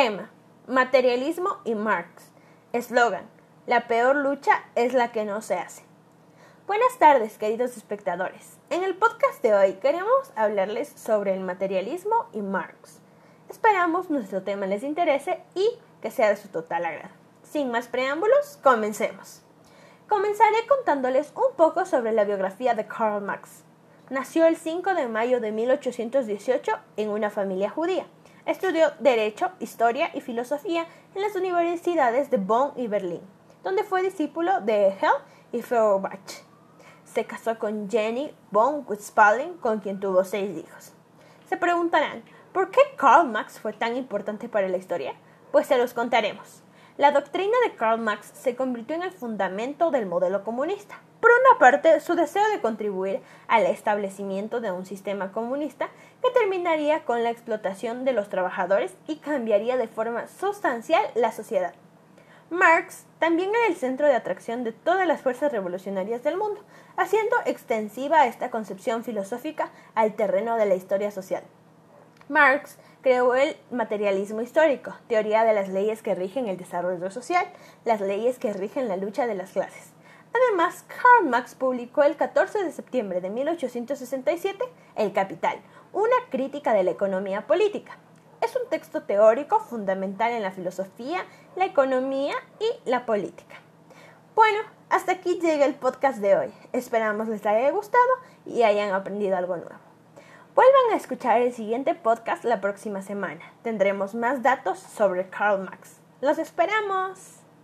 Tema, materialismo y Marx. Eslogan, la peor lucha es la que no se hace. Buenas tardes, queridos espectadores. En el podcast de hoy queremos hablarles sobre el materialismo y Marx. Esperamos nuestro tema les interese y que sea de su total agrado. Sin más preámbulos, comencemos. Comenzaré contándoles un poco sobre la biografía de Karl Marx. Nació el 5 de mayo de 1818 en una familia judía. Estudió Derecho, Historia y Filosofía en las universidades de Bonn y Berlín, donde fue discípulo de Hegel y Feuerbach. Se casó con Jenny von Witzpalen, con quien tuvo seis hijos. Se preguntarán, ¿por qué Karl Marx fue tan importante para la historia? Pues se los contaremos. La doctrina de Karl Marx se convirtió en el fundamento del modelo comunista. Parte, su deseo de contribuir al establecimiento de un sistema comunista que terminaría con la explotación de los trabajadores y cambiaría de forma sustancial la sociedad. Marx también era el centro de atracción de todas las fuerzas revolucionarias del mundo, haciendo extensiva esta concepción filosófica al terreno de la historia social. Marx creó el materialismo histórico, teoría de las leyes que rigen el desarrollo social, las leyes que rigen la lucha de las clases. Además, Karl Marx publicó el 14 de septiembre de 1867 El Capital, una crítica de la economía política. Es un texto teórico fundamental en la filosofía, la economía y la política. Bueno, hasta aquí llega el podcast de hoy. Esperamos les haya gustado y hayan aprendido algo nuevo. Vuelvan a escuchar el siguiente podcast la próxima semana. Tendremos más datos sobre Karl Marx. ¡Los esperamos!